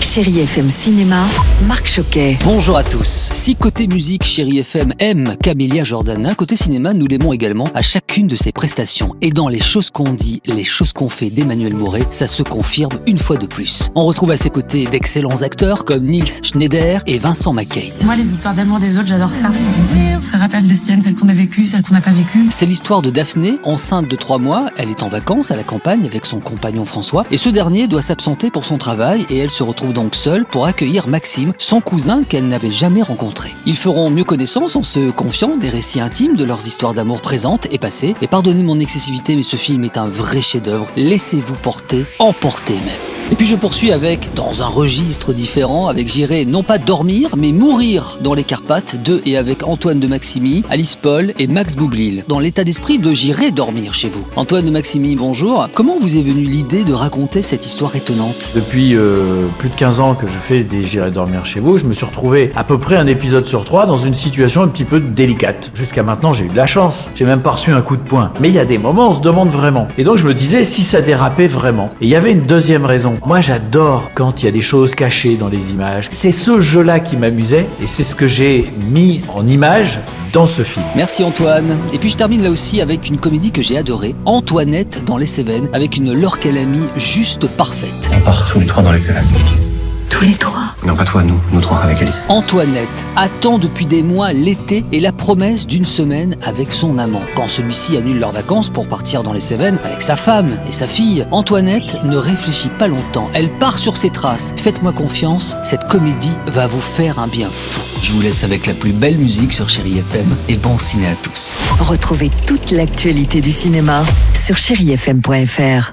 Chérie FM Cinéma, Marc Choquet. Bonjour à tous. Si côté musique, Chérie FM aime Camélia Jordana, côté cinéma, nous l'aimons également à chacune de ses prestations. Et dans Les choses qu'on dit, les choses qu'on fait d'Emmanuel Mouret, ça se confirme une fois de plus. On retrouve à ses côtés d'excellents acteurs comme Nils Schneider et Vincent McCain. Moi, les histoires d'amour des autres, j'adore ça. Ça rappelle les siennes, celles qu'on a vécues, celles qu'on n'a pas vécues. C'est l'histoire de Daphné, enceinte de trois mois. Elle est en vacances à la campagne avec son compagnon François. Et ce dernier doit s'absenter pour son travail et elle se retrouve donc seule pour accueillir Maxime, son cousin qu'elle n'avait jamais rencontré. Ils feront mieux connaissance en se confiant des récits intimes de leurs histoires d'amour présentes et passées. Et pardonnez mon excessivité, mais ce film est un vrai chef-d'œuvre. Laissez-vous porter, emporter même. Et puis je poursuis avec, dans un registre différent, avec J'irai non pas dormir, mais mourir dans les Carpates, de et avec Antoine de Maximi, Alice Paul et Max Boublil. Dans l'état d'esprit de J'irai dormir chez vous. Antoine de Maximi, bonjour. Comment vous est venue l'idée de raconter cette histoire étonnante? Depuis euh, plus de 15 ans que je fais des J'irai dormir chez vous, je me suis retrouvé à peu près un épisode sur trois dans une situation un petit peu délicate. Jusqu'à maintenant, j'ai eu de la chance. J'ai même pas reçu un coup de poing. Mais il y a des moments, on se demande vraiment. Et donc je me disais si ça dérapait vraiment. Et il y avait une deuxième raison. Moi, j'adore quand il y a des choses cachées dans les images. C'est ce jeu-là qui m'amusait et c'est ce que j'ai mis en image dans ce film. Merci Antoine. Et puis je termine là aussi avec une comédie que j'ai adorée, Antoinette dans les Cévennes, avec une Laure Calamy juste parfaite. On part tous les trois dans les Cévennes. Tous les trois. Non, pas toi, nous, nous trois avec Alice. Antoinette attend depuis des mois l'été et la promesse d'une semaine avec son amant. Quand celui-ci annule leurs vacances pour partir dans les Cévennes avec sa femme et sa fille, Antoinette ne réfléchit pas longtemps. Elle part sur ses traces. Faites-moi confiance, cette comédie va vous faire un bien fou. Je vous laisse avec la plus belle musique sur Chéri FM et bon ciné à tous. Retrouvez toute l'actualité du cinéma sur chérifm.fr.